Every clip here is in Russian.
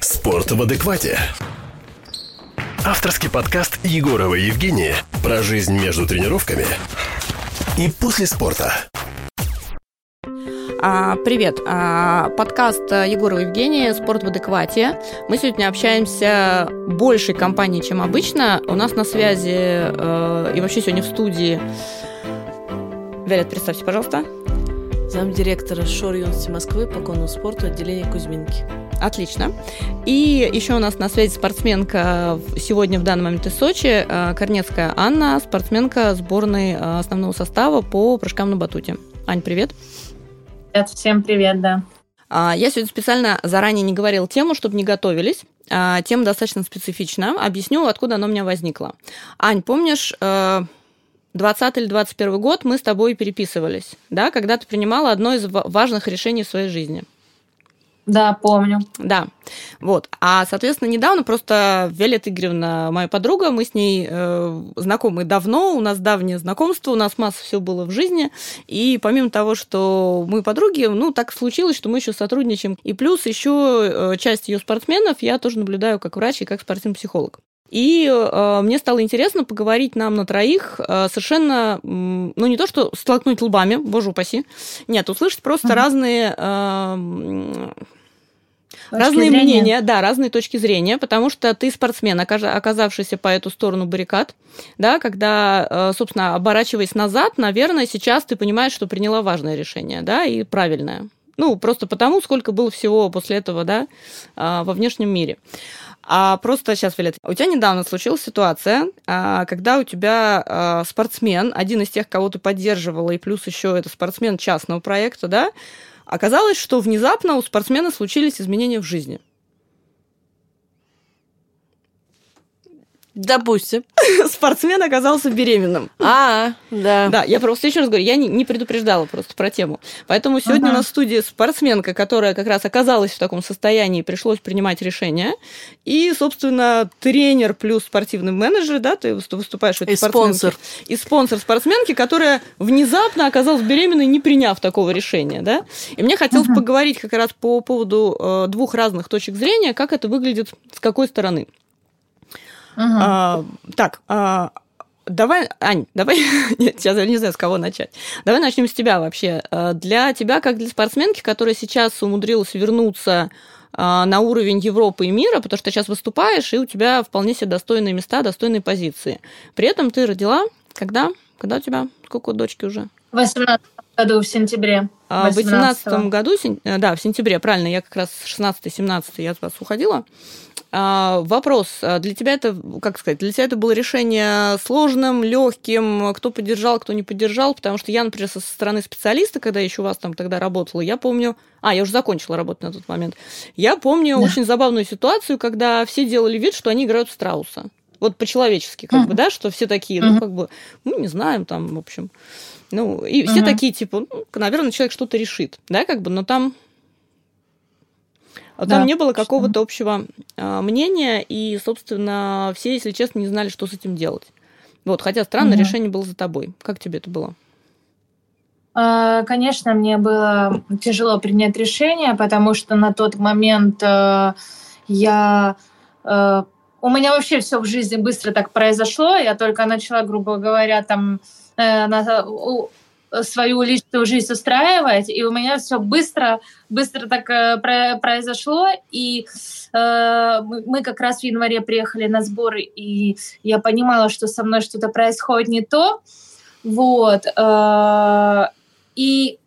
Спорт в адеквате. Авторский подкаст Егорова Евгения про жизнь между тренировками и после спорта. А, привет. А, подкаст Егорова Евгения «Спорт в адеквате». Мы сегодня общаемся большей компанией, чем обычно. У нас на связи э, и вообще сегодня в студии... Виолет, представьте, пожалуйста. Замдиректора шор юности Москвы по конному спорту отделения Кузьминки. Отлично. И еще у нас на связи спортсменка сегодня в данный момент из Сочи, э, Корнецкая Анна, спортсменка сборной э, основного состава по прыжкам на батуте. Ань, привет. Привет, всем привет, да. А, я сегодня специально заранее не говорил тему, чтобы не готовились. А, тема достаточно специфична. Объясню, откуда она у меня возникла. Ань, помнишь, 20 э, или 21 год мы с тобой переписывались, да, когда ты принимала одно из важных решений в своей жизни – да, помню. Да, вот. А, соответственно, недавно просто Виолетта Игоревна, моя подруга, мы с ней э, знакомы давно, у нас давнее знакомство, у нас масса всего было в жизни, и помимо того, что мы подруги, ну, так случилось, что мы еще сотрудничаем. И плюс еще э, часть ее спортсменов я тоже наблюдаю как врач и как спортивный психолог. И э, мне стало интересно поговорить нам на троих э, совершенно, ну не то что столкнуть лбами, боже упаси, нет, услышать просто mm-hmm. разные э, Точки разные зрения. мнения, да, разные точки зрения, потому что ты спортсмен, оказавшийся по эту сторону баррикад, да, когда, э, собственно, оборачиваясь назад, наверное, сейчас ты понимаешь, что приняла важное решение, да, и правильное. Ну, просто потому, сколько было всего после этого, да, э, во внешнем мире. А просто сейчас, Вилет, у тебя недавно случилась ситуация, а, когда у тебя а, спортсмен, один из тех, кого ты поддерживала, и плюс еще это спортсмен частного проекта, да, оказалось, что внезапно у спортсмена случились изменения в жизни. Допустим. Спортсмен оказался беременным. А, да. Да, я просто еще раз говорю, я не, не предупреждала просто про тему. Поэтому сегодня uh-huh. у нас в студии спортсменка, которая как раз оказалась в таком состоянии, пришлось принимать решение. И, собственно, тренер плюс спортивный менеджер, да, ты выступаешь этой И спонсор. И спонсор спортсменки, которая внезапно оказалась беременной, не приняв такого решения, да. И мне хотелось uh-huh. поговорить как раз по поводу э, двух разных точек зрения, как это выглядит с какой стороны. Угу. А, так, а, давай, Ань, давай, нет, сейчас я не знаю, с кого начать. Давай начнем с тебя вообще. А, для тебя, как для спортсменки, которая сейчас умудрилась вернуться а, на уровень Европы и мира, потому что сейчас выступаешь, и у тебя вполне себе достойные места, достойные позиции. При этом ты родила, когда? Когда у тебя? Сколько у дочки уже? В 18 году, в сентябре. В 18 году, да, в сентябре, правильно, я как раз 16-17 я от вас уходила. А, вопрос. А для тебя это, как сказать, для тебя это было решение сложным, легким, кто поддержал, кто не поддержал? Потому что я, например, со стороны специалиста, когда еще у вас там тогда работала, я помню... А, я уже закончила работать на тот момент. Я помню да. очень забавную ситуацию, когда все делали вид, что они играют в страуса. Вот по-человечески, как uh-huh. бы, да, что все такие, ну, uh-huh. как бы, ну, не знаем, там, в общем. Ну, и все uh-huh. такие, типа, ну, наверное, человек что-то решит, да, как бы, но там а там да, не было какого-то общего а, мнения, и, собственно, все, если честно, не знали, что с этим делать. Вот, хотя странно, угу. решение было за тобой. Как тебе это было? А, конечно, мне было тяжело принять решение, потому что на тот момент э, я э, у меня вообще все в жизни быстро так произошло. Я только начала, грубо говоря, там на, свою личную жизнь устраивать, и у меня все быстро, быстро так э, про произошло, и э, мы как раз в январе приехали на сборы, и я понимала, что со мной что-то происходит не то, вот, э, и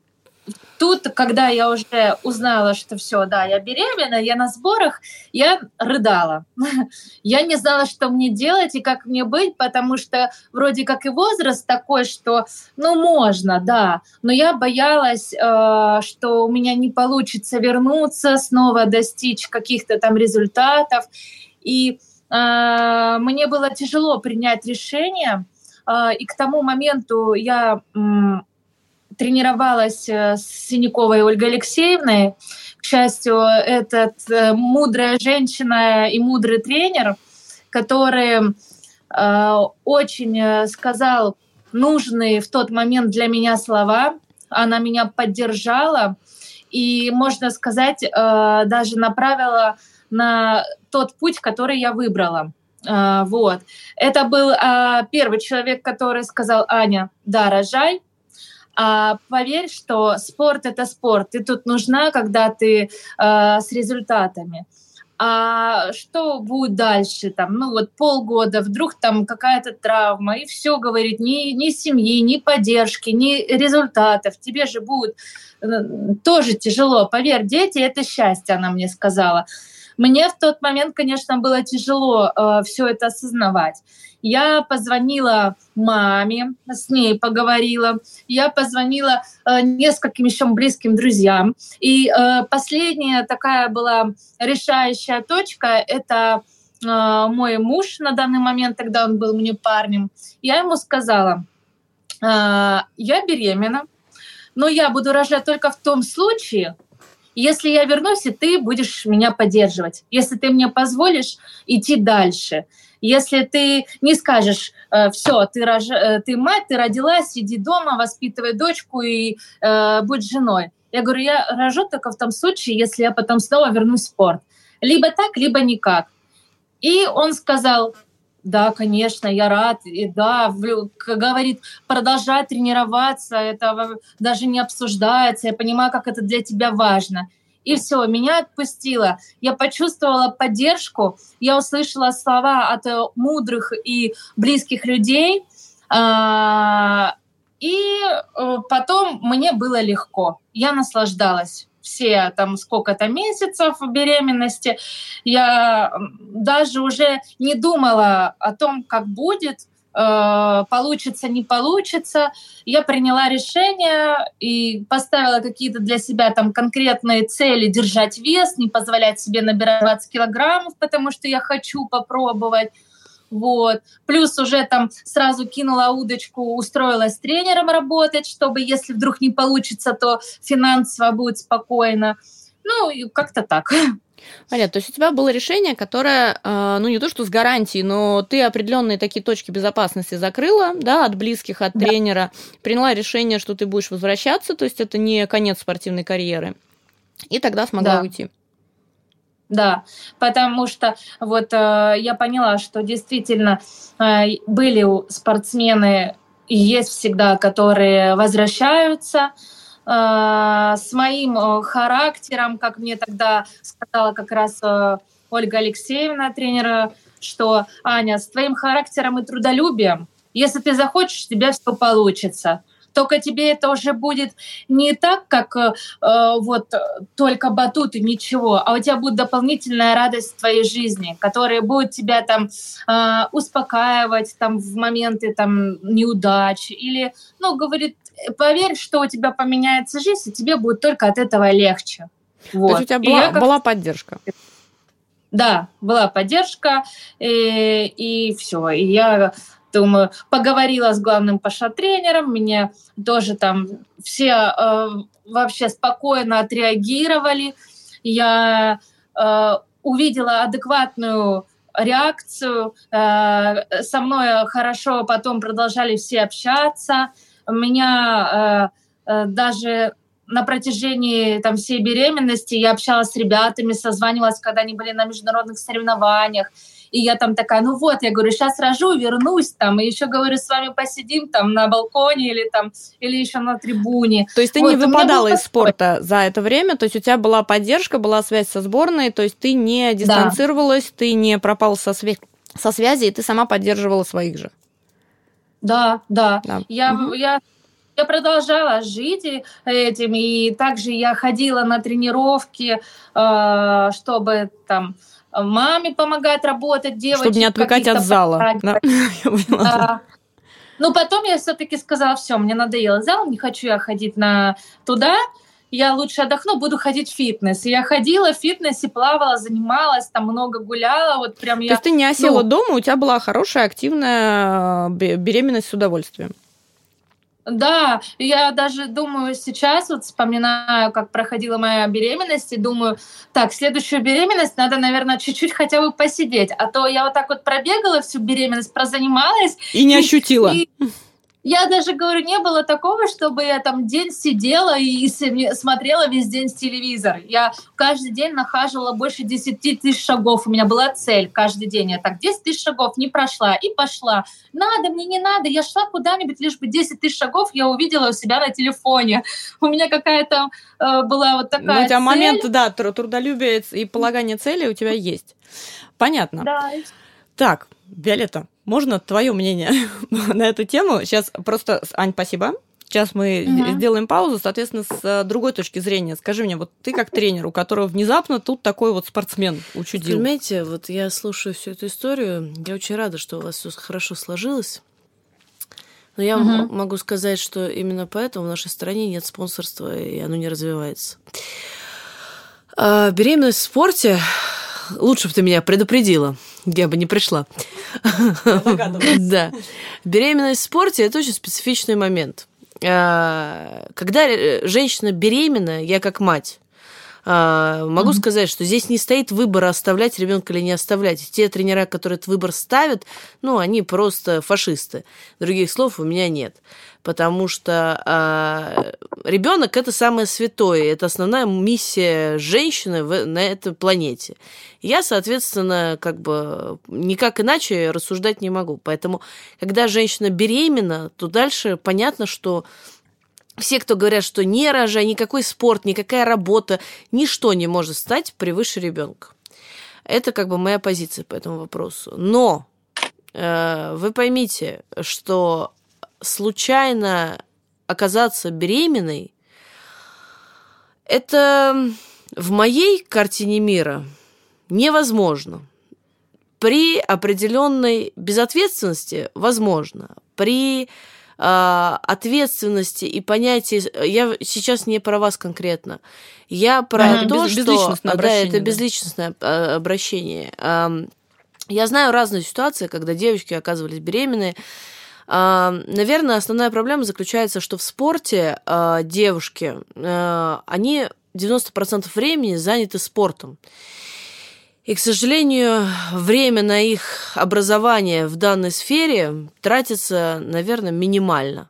тут, когда я уже узнала, что все, да, я беременна, я на сборах, я рыдала. Я не знала, что мне делать и как мне быть, потому что вроде как и возраст такой, что, ну, можно, да, но я боялась, э, что у меня не получится вернуться, снова достичь каких-то там результатов. И э, мне было тяжело принять решение, э, и к тому моменту я тренировалась э, с Синяковой Ольгой Алексеевной. К счастью, этот э, мудрая женщина и мудрый тренер, который э, очень сказал нужные в тот момент для меня слова. Она меня поддержала. и, можно сказать, даже направила на тот путь, который я выбрала. Вот. Это был первый человек, который сказал, Аня, да, рожай, а поверь, что спорт это спорт. Ты тут нужна, когда ты э, с результатами. А что будет дальше? Там, ну вот полгода, вдруг там какая-то травма, и все говорит, ни, ни семьи, ни поддержки, ни результатов. Тебе же будет э, тоже тяжело. Поверь, дети это счастье, она мне сказала. Мне в тот момент, конечно, было тяжело э, все это осознавать. Я позвонила маме, с ней поговорила. Я позвонила э, нескольким еще близким друзьям. И э, последняя такая была решающая точка — это э, мой муж на данный момент, тогда он был мне парнем. Я ему сказала, э, я беременна, но я буду рожать только в том случае, если я вернусь, и ты будешь меня поддерживать, если ты мне позволишь идти дальше, если ты не скажешь, э, все, ты, рож... Э, ты мать, ты родилась, сиди дома, воспитывай дочку и э, будь женой. Я говорю, я рожу только в том случае, если я потом снова вернусь в спорт. Либо так, либо никак. И он сказал, да, конечно, я рад. И да, говорит, продолжай тренироваться, это даже не обсуждается. Я понимаю, как это для тебя важно. И все, меня отпустило. Я почувствовала поддержку, я услышала слова от э, мудрых и близких людей. А, и э, потом мне было легко. Я наслаждалась все там сколько-то месяцев беременности, я даже уже не думала о том, как будет, э, получится, не получится. Я приняла решение и поставила какие-то для себя там конкретные цели держать вес, не позволять себе набирать 20 килограммов, потому что я хочу попробовать. Вот. Плюс уже там сразу кинула удочку, устроилась тренером работать, чтобы если вдруг не получится, то финансово будет спокойно. Ну, и как-то так. Понятно. То есть у тебя было решение, которое, э, ну не то что с гарантией, но ты определенные такие точки безопасности закрыла, да, от близких, от да. тренера, приняла решение, что ты будешь возвращаться, то есть это не конец спортивной карьеры, и тогда смогла да. уйти. Да, потому что вот э, я поняла, что действительно э, были спортсмены и есть всегда, которые возвращаются э, с моим э, характером, как мне тогда сказала как раз э, Ольга Алексеевна, тренера, что Аня, с твоим характером и трудолюбием, если ты захочешь, у тебя все получится только тебе это уже будет не так, как э, э вот только батут и ничего, а у тебя будет дополнительная радость в твоей жизни, которая будет тебя там э, успокаивать там в моменты там неудач или, ну, говорит, поверь, что у тебя поменяется жизнь, и тебе будет только от этого легче. Вот. То есть у тебя была, как... была поддержка? Да, была поддержка, и, э, и все. И я думаю, поговорила с главным паша-тренером, мне тоже там все э, вообще спокойно отреагировали. Я э, увидела адекватную реакцию, э, со мной хорошо потом продолжали все общаться. Меня э, э, даже на протяжении там, всей беременности я общалась с ребятами, созванивалась, когда они были на международных соревнованиях. И я там такая, ну вот, я говорю, сейчас рожу, вернусь там, и еще говорю, с вами посидим там на балконе или там, или еще на трибуне. То есть ты вот, не выпадала из спорта за это время, то есть у тебя была поддержка, была связь со сборной, то есть ты не дистанцировалась, да. ты не пропал со, свя... со связи, и ты сама поддерживала своих же. Да, да. да. Я, угу. я я продолжала жить этим, и также я ходила на тренировки, э, чтобы там маме помогать работать, девочке. Чтобы не отвлекать от зала. Да. Ну, потом я все-таки сказала, все, мне надоело зал, не хочу я ходить на туда, я лучше отдохну, буду ходить в фитнес. И я ходила в фитнесе, плавала, занималась, там много гуляла, вот прям я... То есть ты не осела ну, дома, у тебя была хорошая, активная э, беременность с удовольствием. Да, я даже думаю сейчас, вот вспоминаю, как проходила моя беременность, и думаю, так, следующую беременность надо, наверное, чуть-чуть хотя бы посидеть, а то я вот так вот пробегала всю беременность, прозанималась. И не ощутила. И, я даже говорю, не было такого, чтобы я там день сидела и смотрела весь день телевизор. Я каждый день нахаживала больше 10 тысяч шагов. У меня была цель каждый день. Я так 10 тысяч шагов не прошла и пошла. Надо, мне не надо. Я шла куда-нибудь, лишь бы 10 тысяч шагов я увидела у себя на телефоне. У меня какая-то э, была вот такая Ну, у тебя цель. момент, да, трудолюбие и полагание цели у тебя есть. Понятно. Да. Так, Виолетта, можно твое мнение на эту тему? Сейчас просто, Ань, спасибо. Сейчас мы Мгм. сделаем паузу, соответственно, с э, другой точки зрения. Скажи мне, вот ты как тренер, у которого внезапно тут такой вот спортсмен учудил. Понимаете, вот я слушаю всю эту историю, я очень рада, что у вас все хорошо сложилось. Но я м- могу сказать, что именно поэтому в нашей стране нет спонсорства, и оно не развивается. А, беременность в спорте лучше бы ты меня предупредила, я бы не пришла. Да. Беременность в спорте – это очень специфичный момент. А, Когда э, женщина беременна, я как мать, а, могу Мгм. сказать, что здесь не стоит выбора оставлять ребенка или не оставлять. Те тренера, которые этот выбор ставят, ну, они просто фашисты. Других слов у меня нет. Потому что ребенок это самое святое, это основная миссия женщины в- на этой планете. Я, соответственно, как бы никак иначе рассуждать не могу. Поэтому, когда женщина беременна, то дальше понятно, что все, кто говорят, что не рожай, никакой спорт, никакая работа, ничто не может стать превыше ребенка. Это как бы моя позиция по этому вопросу. Но э, вы поймите, что случайно оказаться беременной, это в моей картине мира невозможно. При определенной безответственности возможно. При ответственности и понятии... Я сейчас не про вас конкретно. Я про Да, то, без- что... безличностное да, это безличностное а, обращение. Я знаю разные ситуации, когда девочки оказывались беременные. А, Наверное, основная проблема заключается, что в спорте а, девушки, а, они 90% времени заняты спортом. И, к сожалению, время на их образование в данной сфере тратится, наверное, минимально.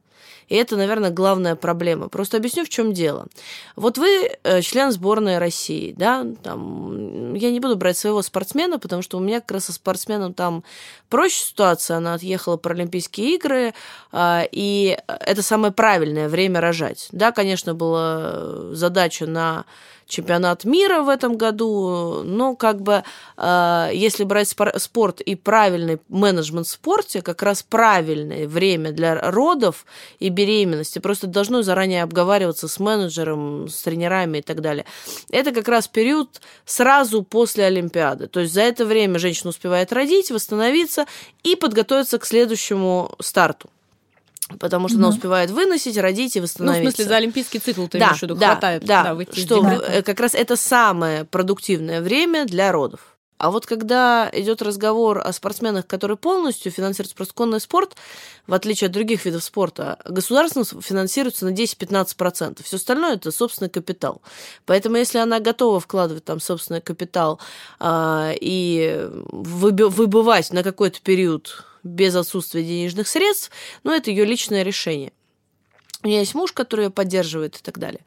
И это, наверное, главная проблема. Просто объясню, в чем дело. Вот вы э, член сборной России, да, там, я не буду брать своего спортсмена, потому что у меня как раз со спортсменом там проще ситуация, она отъехала про Олимпийские игры, а, и это самое правильное время рожать. Да, конечно, была задача на чемпионат мира в этом году, но как бы э, если брать спор- спорт и правильный менеджмент в спорте, как раз правильное время для родов и беременности, просто должно заранее обговариваться с менеджером, с тренерами и так далее. Это как раз период сразу после Олимпиады. То есть за это время женщина успевает родить, восстановиться и подготовиться к следующему старту. Потому что она Мгм. успевает выносить, родить и Ну, в восстановиться. смысле, за олимпийский цикл ты Да, имеешь в виду, да, хватает да, выйти из что декрета. э, как раз это самое продуктивное время для родов. А вот когда идет разговор о спортсменах, которые полностью финансируют спортсконный спорт, в отличие от других видов спорта, государством финансируется на 10-15%. Все остальное это собственный капитал. Поэтому если она готова вкладывать там собственный капитал а, и выбывать на какой-то период без отсутствия денежных средств, ну, это ее личное решение. У меня есть муж, который ее поддерживает и так далее.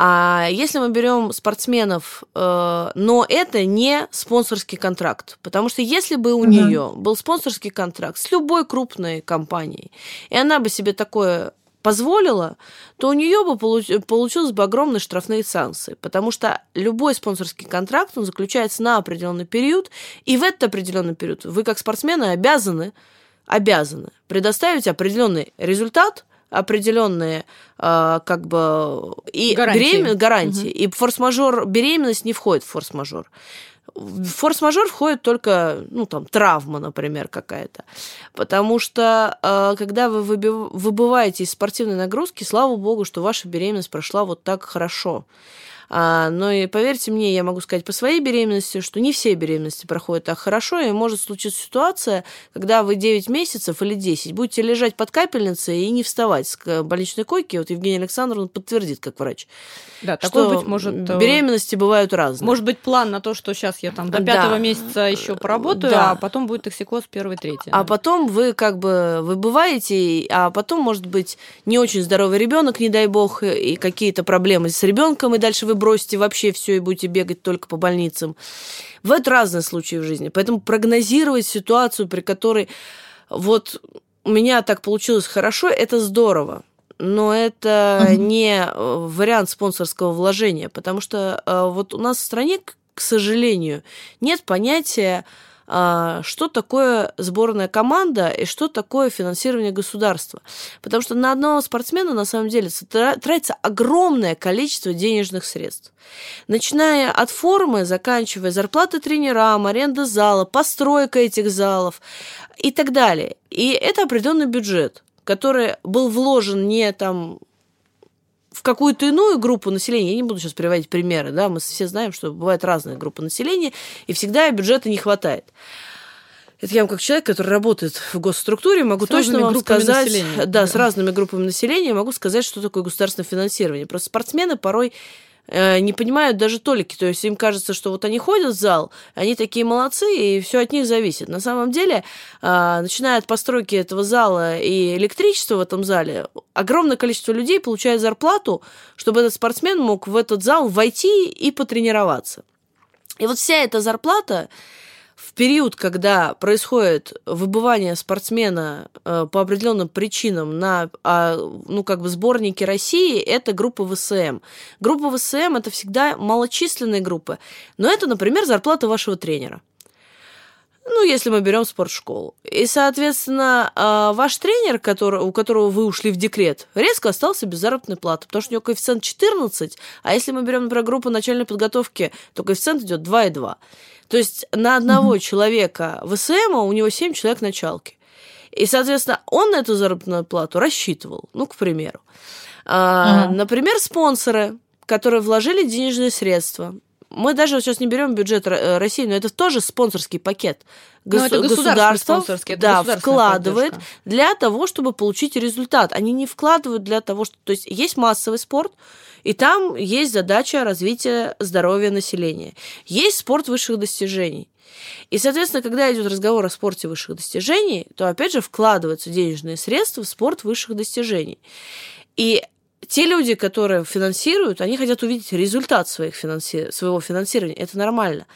А если мы берем спортсменов, э, но это не спонсорский контракт, потому что если бы у Мгм. нее был спонсорский контракт с любой крупной компанией, и она бы себе такое позволила, то у нее бы получ- получилось бы огромные штрафные санкции, потому что любой спонсорский контракт, он заключается на определенный период, и в этот определенный период вы как спортсмены обязаны, обязаны предоставить определенный результат, определенные а, как бы и Гарантии. беремен- гарантии. Мгм. И форс-мажор беременность не входит в форс-мажор. В форс-мажор входит только, ну, там, травма, например, какая-то. Потому что, э, когда вы выби- выбываете из спортивной нагрузки, слава богу, что ваша беременность прошла вот так хорошо. А, но и поверьте мне, я могу сказать по своей беременности, что не все беременности проходят так хорошо, и может случиться ситуация, когда вы 9 месяцев или 10 будете лежать под капельницей и не вставать с больничной койки. Вот Евгения Александровна подтвердит, как врач. Да, такое быть может. Э, беременности бывают разные. Может быть план на то, что сейчас я там до пятого да. месяца еще поработаю, да. а потом будет токсикоз первый, третий. А потом вы как бы выбываете, а потом может быть не очень здоровый ребенок, не дай бог, и какие-то проблемы с ребенком, и дальше вы бросите вообще все и будете бегать только по больницам. В это разные случаи в жизни. Поэтому прогнозировать ситуацию, при которой вот у меня так получилось хорошо, это здорово но это mm-hmm. не э, вариант спонсорского вложения, потому что э, вот у нас в стране, к сожалению, нет понятия, что такое сборная команда и что такое финансирование государства. Потому что на одного спортсмена на самом деле тратится огромное количество денежных средств. Начиная от формы, заканчивая зарплаты тренерам, аренда зала, постройка этих залов и так далее. И это определенный бюджет который был вложен не там в какую-то иную группу населения, я не буду сейчас приводить примеры, да, мы все знаем, что бывают разные группы населения, и всегда бюджета не хватает. Это я вам как человек, который работает в госструктуре, могу с точно вам сказать, населения. да, с разными группами населения, могу сказать, что такое государственное финансирование. Просто спортсмены порой не понимают даже толики. То есть им кажется, что вот они ходят в зал, они такие молодцы, и все от них зависит. На самом деле, э, начиная от постройки этого зала и электричества в этом зале, огромное количество людей получает зарплату, чтобы этот спортсмен мог в этот зал войти и потренироваться. И вот вся эта зарплата период, когда происходит выбывание спортсмена э, по определенным причинам на э, ну, как бы сборнике России, это группа ВСМ. Группа ВСМ это всегда малочисленные группы, но это, например, зарплата вашего тренера. Ну, если мы берем спортшколу. И, соответственно, э, ваш тренер, который, у которого вы ушли в декрет, резко остался без заработной платы, потому что у него коэффициент 14, а если мы берем, например, группу начальной подготовки, то коэффициент идет 2,2. То есть на одного mm-hmm. человека в СМ у него 7 человек началки. И, соответственно, он на эту заработную плату рассчитывал, ну, к примеру. А, mm-hmm. Например, спонсоры, которые вложили денежные средства. Мы даже сейчас не берем бюджет э, России, но это тоже спонсорский пакет. Гос- это государство да, вкладывает поддержка. для того, чтобы получить результат. Они не вкладывают для того, что... То есть есть массовый спорт, и там есть задача развития здоровья населения. Есть спорт высших достижений. И, соответственно, когда идет разговор о спорте высших достижений, то, опять же, вкладываются денежные средства в спорт высших достижений. И те люди, которые финансируют, они хотят увидеть результат своих финанси... своего финансирования. Это нормально.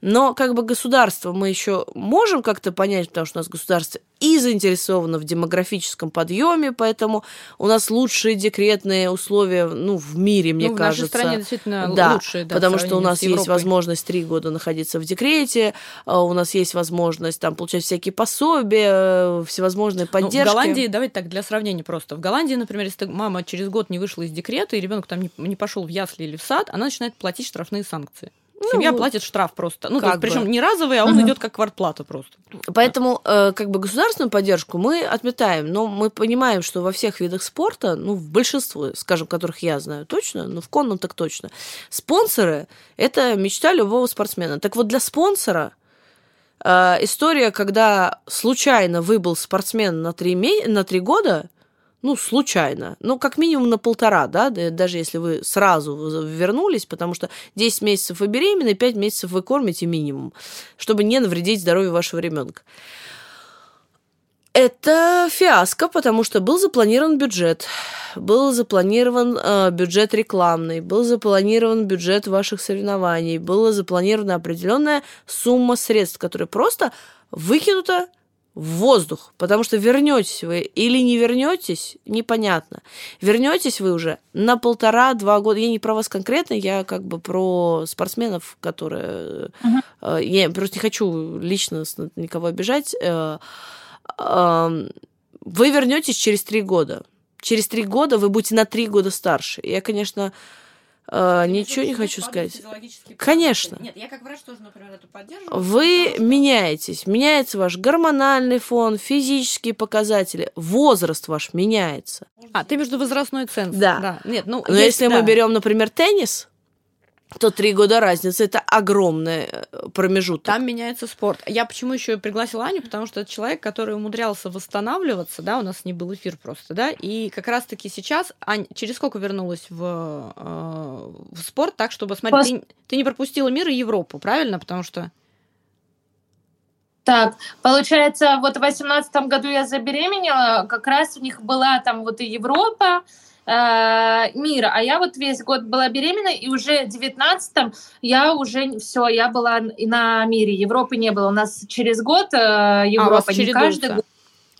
Но как бы государство мы еще можем как-то понять, потому что у нас государство и заинтересовано в демографическом подъеме, поэтому у нас лучшие декретные условия ну, в мире, мне ну, кажется. В нашей стране действительно да, лучшие, да, потому что у нас есть возможность три года находиться в декрете, а у нас есть возможность там получать всякие пособия, всевозможные поддержки. Ну, в Голландии, давайте так, для сравнения просто. В Голландии, например, если мама через год не вышла из декрета, и ребенок там не, не пошел в ясли или в сад, она начинает платить штрафные санкции. Ну, Семья платит штраф просто. Ну, как причем не разовый, а он угу. идет как квартплата просто. Поэтому, э, как бы государственную поддержку мы отметаем, но мы понимаем, что во всех видах спорта, ну, в большинстве, скажем, которых я знаю точно, ну, в конном так точно, спонсоры это мечта любого спортсмена. Так вот, для спонсора э, история, когда случайно выбыл спортсмен на три, на три года, ну, случайно, ну, как минимум на полтора, да, даже если вы сразу вернулись, потому что 10 месяцев вы беременны, 5 месяцев вы кормите минимум, чтобы не навредить здоровью вашего ребенка. Это фиаско, потому что был запланирован бюджет, был запланирован э, бюджет рекламный, был запланирован бюджет ваших соревнований, была запланирована определенная сумма средств, которая просто выкинута в воздух, потому что вернетесь вы или не вернетесь, непонятно. Вернетесь вы уже на полтора-два года. Я не про вас конкретно, я как бы про спортсменов, которые... Uh-huh. Я просто не хочу лично никого обижать. Э, вы вернетесь через три года. Через три года вы будете на три года старше. Я, конечно, Uh, ничего не хочу сказать. Конечно. Нет, я как врач тоже, например, это поддерживаю. Вы что... меняетесь. Меняется ваш гормональный фон, физические показатели, возраст ваш меняется. А, ты между возрастной ценз. Да. да. Нет, ну, Но есть, если да. мы берем, например, теннис, то три года разницы это огромный э, промежуток. Там меняется спорт. Я почему еще пригласила Аню, потому что это человек, который умудрялся восстанавливаться, да, у нас не был эфир просто, да, и как раз-таки сейчас, Ань, через сколько вернулась в, э, в спорт, так, чтобы, смотри, Пос... ты, ты не пропустила мир и Европу, правильно? Потому что... Так, получается, вот в восемнадцатом году я забеременела, как раз у них была там вот и Европа, э, мира. А я вот весь год была беременна, и уже в 19 я уже все, я была на мире. Европы не было. У нас через год э, Европа, а, не каждый год.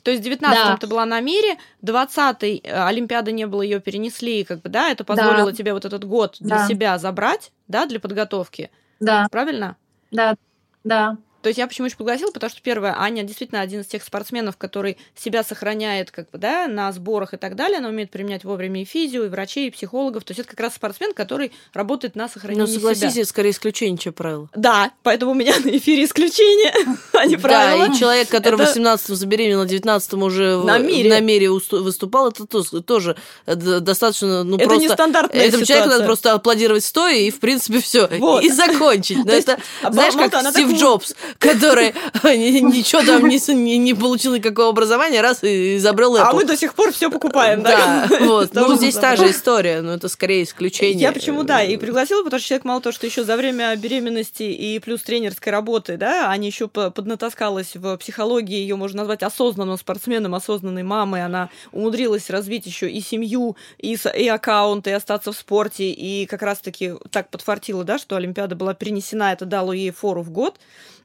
То есть в 19 да. ты была на мире, 20-й э, Олимпиады не было, ее перенесли, как бы, да, это позволило да. тебе вот этот год для да. себя забрать, да, для подготовки. Да. Правильно? Да, да. То есть я почему еще пригласила, потому что, первое, Аня действительно один из тех спортсменов, который себя сохраняет как бы, да, на сборах и так далее. Она умеет применять вовремя и физио, и врачей, и психологов. То есть это как раз спортсмен, который работает на сохранение Но согласись, себя. это скорее исключение, чем правило. Да, поэтому у меня на эфире исключение, а не правило. Да, и человек, который в 18-м забеременел, в 19-м уже на мире, на мире выступал, это тоже э, достаточно, ну, это просто... не стандартная Этому человеку надо просто аплодировать стоя, и, в принципе, все вот. И закончить. Но это, знаешь, как Стив Джобс, который ничего там не, не получил никакого образования, раз и изобрел Apple. А мы до сих пор все покупаем, да? Да, вот. Ну, здесь та же история, но это скорее исключение. Я почему, да, и пригласила, потому что человек мало того, что еще за время беременности и плюс тренерской работы, да, Аня еще поднатаскалась в психологии, ее можно назвать осознанным спортсменом, осознанной мамой, она умудрилась развить еще и семью, и, и аккаунт, и остаться в спорте, и как раз-таки так подфартила, да, что Олимпиада была перенесена, это дало ей фору в год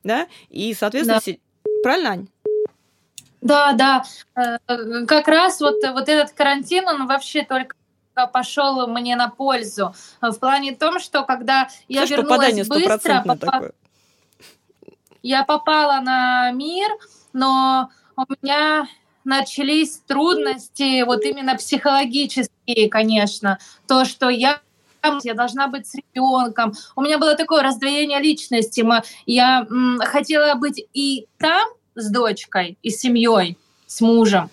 да, и, соответственно, да. правильно, Ань? Да, да, э, как раз вот, вот этот карантин, он вообще только пошел мне на пользу. В плане том, что когда я Слышь, вернулась быстро, попа... я попала на мир, но у меня начались трудности, вот именно психологические, конечно. То, что я я должна быть с ребенком. У меня было такое раздвоение личности. Я хотела быть и там с дочкой, и с семьей, с мужем.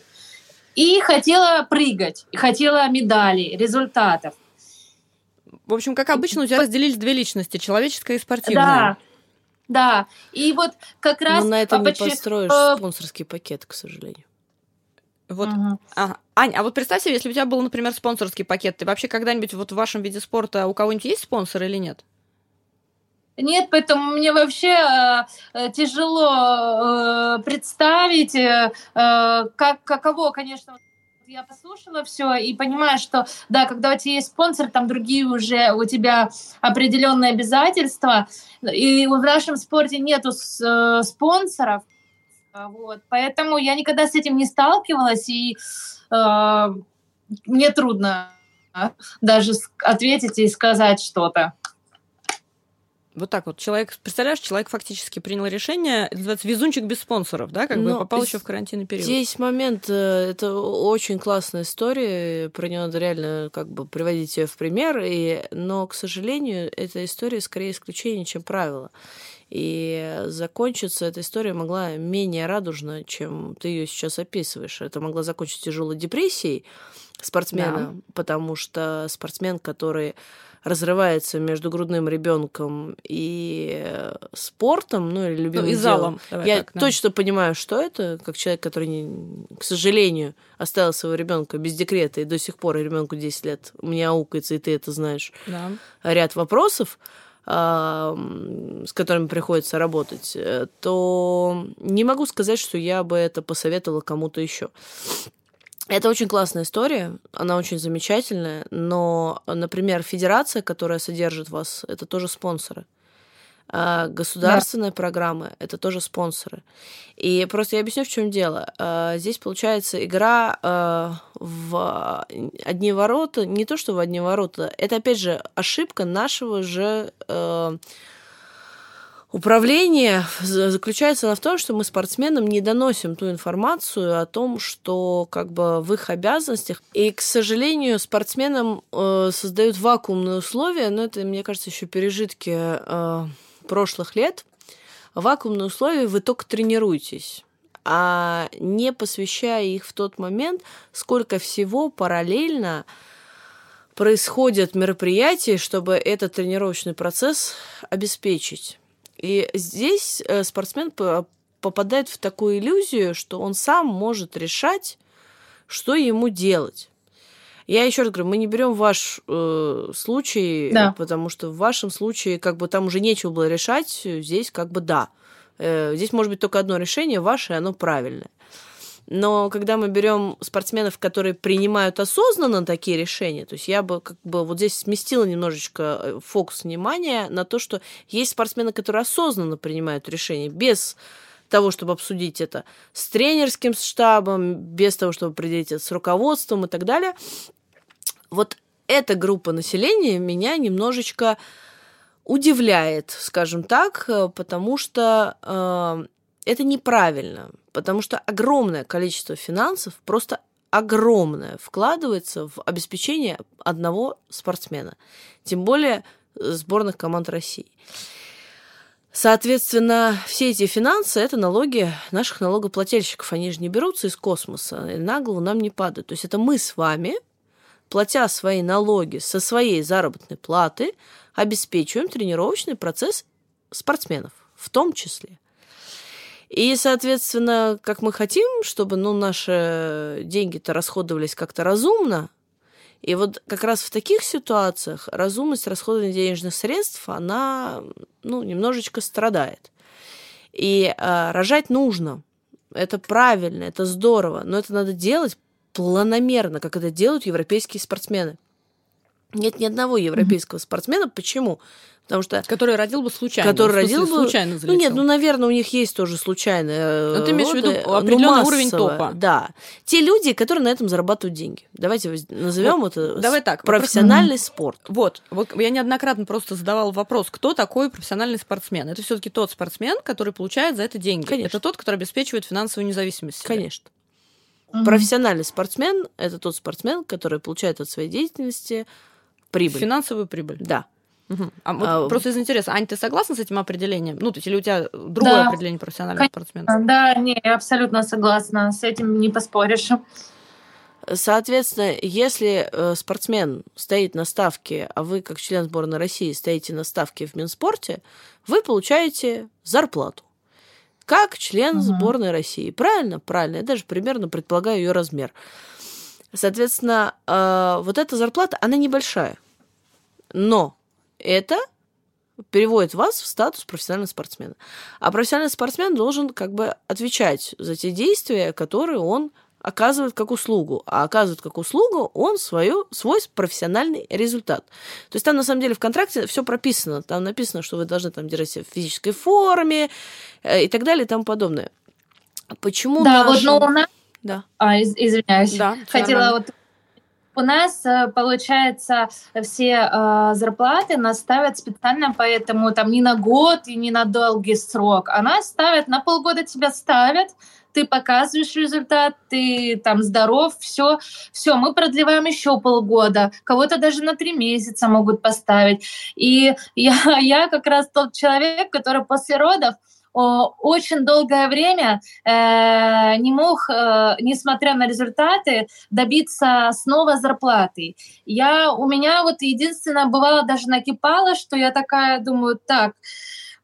И хотела прыгать, и хотела медалей, результатов. В общем, как обычно, у тебя разделились две личности, человеческая и спортивная. Да, да. И вот как раз... Но на это не построишь спонсорский пакет, к сожалению. Вот, угу. ага. Ань, а вот представь себе, если у тебя был, например, спонсорский пакет, ты вообще когда-нибудь вот в вашем виде спорта у кого-нибудь есть спонсор или нет? Нет, поэтому мне вообще э, э тяжело э, представить, э, э, как, каково, конечно, я послушала все и понимаю, что да, когда у тебя есть спонсор, там другие уже у тебя определенные обязательства, и в нашем спорте нету э, спонсоров, вот, поэтому я никогда с этим не сталкивалась, и э, мне трудно даже ответить и сказать что-то. Вот так вот. Человек, представляешь, человек фактически принял решение, это называется везунчик без спонсоров, да, как Но бы попал еще в карантинный период. Здесь момент, э, это очень классная история, про нее надо реально как бы приводить ее в пример, и, но, к сожалению, эта история скорее исключение, чем правило. И закончиться эта история могла менее радужно, чем ты ее сейчас описываешь. Это могла закончиться тяжелой депрессией спортсмена, да. потому что спортсмен, который разрывается между грудным ребенком и спортом, ну или любимым ну, и залом. Давай Я так, да. точно понимаю, что это, как человек, который, не, к сожалению, оставил своего ребенка без декрета, и до сих пор ребенку 10 лет, у меня аукается, и ты это знаешь, да. ряд вопросов с которыми приходится работать, э, то не могу сказать, что я бы это посоветовала кому-то еще. Это очень классная история, она очень замечательная, но, например, федерация, которая содержит вас, это тоже спонсоры. А государственные да. программы это тоже спонсоры. И просто я объясню, в чем дело. А, здесь получается игра а, в одни ворота, не то что в одни ворота, это опять же ошибка нашего же управление заключается в том, что мы спортсменам не доносим ту информацию о том, что как бы в их обязанностях. И, к сожалению, спортсменам э, создают вакуумные условия, но это, мне кажется, еще пережитки прошлых лет, вакуумные условия вы только тренируетесь а не посвящая их в тот момент, сколько всего параллельно происходят мероприятия, чтобы этот тренировочный процесс обеспечить. И здесь э, спортсмен попадает в такую иллюзию, что он сам может решать, что ему делать. Я еще раз говорю, мы не берем ваш э, случай, да. потому что в вашем случае как бы там уже нечего было решать, здесь как бы да. Э, здесь может быть только одно решение, ваше, и оно правильное. Но когда мы берем спортсменов, которые принимают осознанно такие решения, то есть я бы как бы вот здесь сместила немножечко э, фокус внимания на то, что есть спортсмены, которые осознанно принимают решения без того, чтобы обсудить это с тренерским штабом, без того, чтобы определить это с руководством и так далее вот эта группа населения меня немножечко удивляет, скажем так, э, потому что э, это неправильно, потому что огромное количество финансов, просто огромное, вкладывается в обеспечение одного спортсмена, тем более сборных команд России. Соответственно, все эти финансы – это налоги наших налогоплательщиков. Они же не берутся из космоса, и на голову нам не падают. То есть это мы с вами – платя свои налоги со своей заработной платы, обеспечиваем тренировочный процесс спортсменов, в том числе. И, соответственно, как мы хотим, чтобы ну, наши деньги-то расходовались как-то разумно, и вот как раз в таких ситуациях разумность расходования денежных средств, она ну, немножечко страдает. И э, рожать нужно. Это правильно, это здорово, но это надо делать планомерно, как это делают европейские спортсмены. Нет ни одного европейского mm-hmm. спортсмена. Почему? Потому что... Который родил бы случайно. Который родил бы... Случайно залетел. Ну нет, ну, наверное, у них есть тоже случайные Но ты имеешь в виду определенный уровень топа. Да. Те люди, которые на этом зарабатывают деньги. Давайте назовем вот, это давай так, профессиональный вопрос... спорт. Вот. вот. Я неоднократно просто задавал вопрос, кто такой профессиональный спортсмен? Это все таки тот спортсмен, который получает за это деньги. Конечно. Это тот, который обеспечивает финансовую независимость. Себе. Конечно. Угу. Профессиональный спортсмен – это тот спортсмен, который получает от своей деятельности прибыль. Финансовую прибыль. Да. Угу. А, вот а, просто из интереса, Ань, ты согласна с этим определением? Ну, то есть, или у тебя другое да. определение профессионального спортсмена? Да, не, я абсолютно согласна, с этим не поспоришь. Соответственно, если э, спортсмен стоит на ставке, а вы, как член сборной России, стоите на ставке в Минспорте, вы получаете зарплату как член угу. сборной России. Правильно? Правильно. Я даже примерно предполагаю ее размер. Соответственно, э, вот эта зарплата, она небольшая. Но это переводит вас в статус профессионального спортсмена. А профессиональный спортсмен должен как бы отвечать за те действия, которые он оказывает как услугу, а оказывает как услугу он свою, свой профессиональный результат. То есть там на самом деле в контракте все прописано. Там написано, что вы должны там держать себя в физической форме э, и так далее и тому подобное. Почему Да, нашим... вот но у нас... Да. А, из, извиняюсь. Да, Хотела вот у нас, э, получается, все э, зарплаты нас ставят специально, поэтому там не на год и не на долгий срок. Она ставят, на полгода тебя ставят, ты показываешь результат, ты там здоров, все, все, мы продлеваем еще полгода, кого-то даже на три месяца могут поставить. И я, я как раз тот человек, который после родов очень долгое время э, не мог, э, несмотря на результаты, добиться снова зарплаты. Я, у меня вот единственное бывало даже накипало, что я такая думаю, так,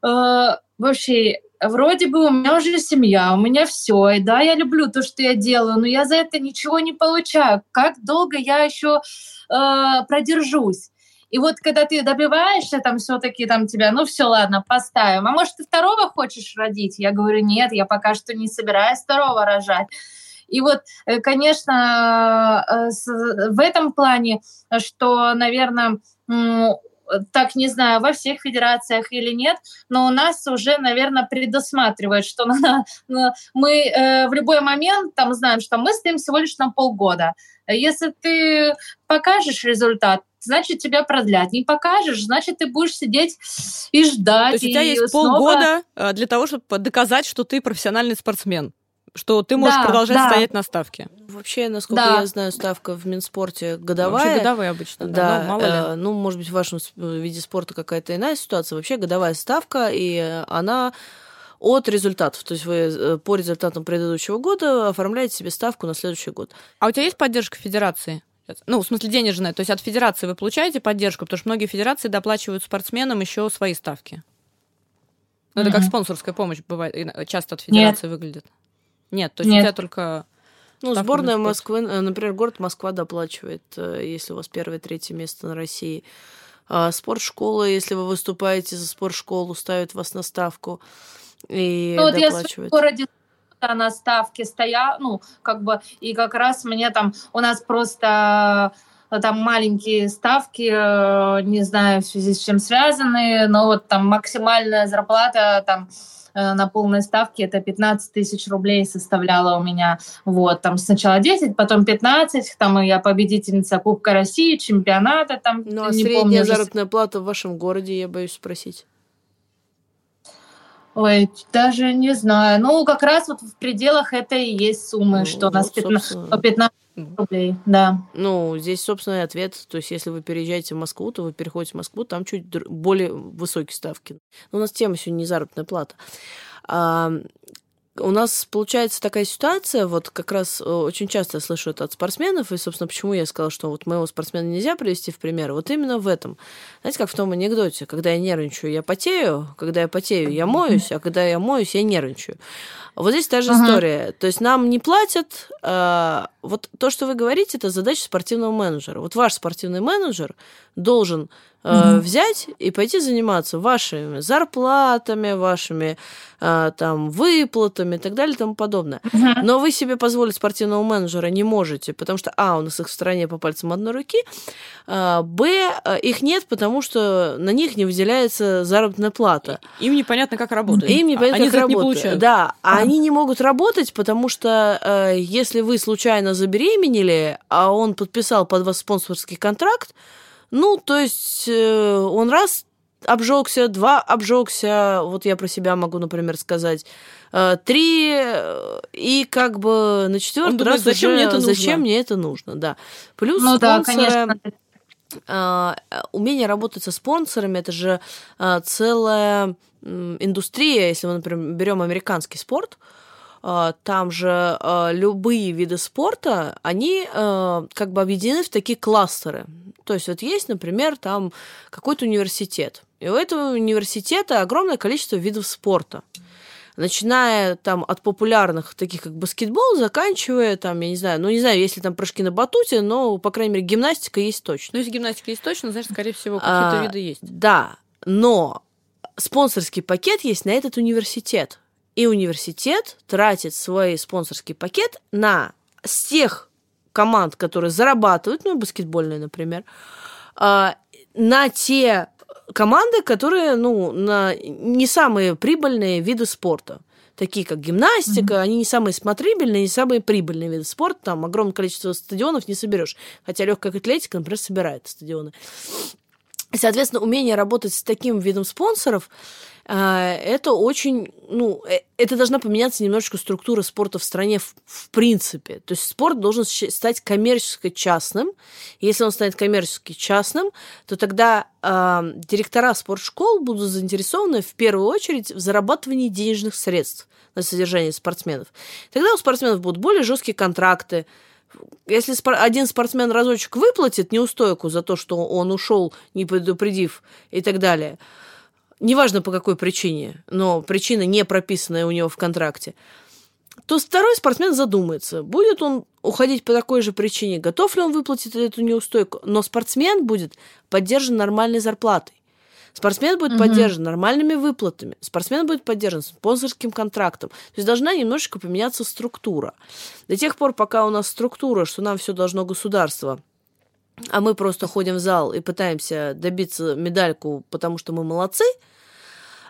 э, вообще вроде бы у меня уже семья, у меня все, и да, я люблю то, что я делаю, но я за это ничего не получаю. Как долго я еще э, продержусь? И вот когда ты добиваешься там все-таки там тебя, ну все, ладно, поставим. А может, ты второго хочешь родить? Я говорю, нет, я пока что не собираюсь второго рожать. И вот, э, конечно, э, в этом плане, что, наверное, так не знаю, во всех федерациях или нет, но у нас уже, наверное, предусматривают, что мы э, в любой момент там знаем, что мы стоим всего лишь на полгода. Если ты покажешь результат, значит, тебя продлят. Не покажешь, значит, ты будешь сидеть и ждать. То есть у тебя есть снова... полгода э, для того, чтобы доказать, что ты профессиональный спортсмен что ты можешь да, продолжать да. стоять на ставке. Вообще, насколько да. я знаю, ставка в Минспорте годовая. Вообще годовая обычно, да. да. Ну, мало ли. Э, ну, может быть, в вашем виде спорта какая-то иная ситуация. Вообще годовая ставка, и она от результатов. То есть вы э, по результатам предыдущего года оформляете себе ставку на следующий год. А у тебя есть поддержка федерации? Ну, в смысле денежная. То есть от федерации вы получаете поддержку, потому что многие федерации доплачивают спортсменам еще свои ставки. Ну, это как спонсорская помощь бывает, часто от федерации Нет. выглядит. Нет, то есть Нет. у тебя только... Ну, сборная Москвы, э, например, город Москва доплачивает, э, если у вас первое, третье место на России. А спортшкола, если вы выступаете за спортшколу, ставит вас на ставку и ну, доплачивает. Вот я в городе на ставке стоял, ну, как бы, и как раз мне там, у нас просто э, там маленькие ставки, не знаю, в связи с чем связаны, но вот там максимальная зарплата там на полной ставке это 15 тысяч рублей составляла у меня. Вот, там сначала 10, потом 15, там я победительница Кубка России, чемпионата там. Ну, а средняя помню, заработная плата в вашем городе, я боюсь спросить. Ой, даже не знаю. Ну, как раз вот в пределах этой и есть суммы, ну, что у нас 15, 15 рублей, да. Ну, здесь, собственно, ответ. То есть, если вы переезжаете в Москву, то вы переходите в Москву, там чуть более высокие ставки. Но у нас тема сегодня не заработная плата. А, у нас получается такая ситуация, вот как раз э, очень часто я слышу это от спортсменов, и, собственно, почему я сказала, что вот моего спортсмена нельзя привести в пример, вот именно в этом. Знаете, как в том анекдоте, когда я нервничаю, я потею, когда я потею, я моюсь, а когда я моюсь, я нервничаю. Вот здесь та же ага. история. То есть нам не платят. А, вот то, что вы говорите, это задача спортивного менеджера. Вот ваш спортивный менеджер должен угу. взять и пойти заниматься вашими зарплатами, вашими э, там выплатами и так далее и тому подобное. Но вы себе позволить спортивного менеджера не можете, потому что, а, у нас их в стране по пальцам одной руки, а, б, их нет, потому что на них не выделяется заработная плата. Им непонятно, как работать. Им непонятно, они как работать. Не получают. Да, а они не могут работать, потому что э, если вы случайно забеременели, а он подписал под вас спонсорский контракт, ну, то есть э, он раз обжегся, два обжегся, вот я про себя могу, например, сказать, э, три, э, и как бы на четвертый раз зачем уже, мне это зачем нужно? мне это нужно, да. Плюс ну, спонсоры, да, конечно. Uh, умение работать со спонсорами это же uh, целая индустрия, если мы, например, берем американский спорт, uh, там же любые виды спорта, они как бы объединены в такие кластеры. То есть вот есть, например, там какой-то университет, и у этого университета огромное количество видов спорта. Начиная там от популярных, таких как баскетбол, заканчивая там, я не знаю, ну не знаю, если там прыжки на батуте, но, по крайней мере, гимнастика есть точно. Ну, если гимнастика есть точно, значит, скорее всего, какие-то а, виды есть. Да, но спонсорский пакет есть на этот университет. И университет тратит свой спонсорский пакет на с тех команд, которые зарабатывают, ну, баскетбольные, например, а, на те команды, которые, ну, на не самые прибыльные виды спорта такие как гимнастика, mm-hmm. они не самые смотрибельные, не самые прибыльные виды спорта. Там огромное количество стадионов не соберешь. Хотя легкая атлетика, например, собирает стадионы. Соответственно, умение работать с таким видом спонсоров это очень, ну, э, это должна поменяться немножечко структура спорта в стране в, в принципе. То есть спорт должен стать коммерчески частным. Если он станет коммерчески частным, то тогда э, директора спортшкол будут заинтересованы в первую очередь в зарабатывании денежных средств на содержание спортсменов. Тогда у спортсменов будут более жесткие контракты, если один спортсмен разочек выплатит неустойку за то, что он ушел, не предупредив и так далее, неважно по какой причине, но причина не прописанная у него в контракте, то второй спортсмен задумается, будет он уходить по такой же причине, готов ли он выплатить эту неустойку, но спортсмен будет поддержан нормальной зарплатой. Спортсмен будет угу. поддержан нормальными выплатами, спортсмен будет поддержан спонсорским контрактом. То есть должна немножечко поменяться структура. До тех пор, пока у нас структура, что нам все должно государство – а мы просто ходим в зал и пытаемся добиться медальку, потому что мы молодцы,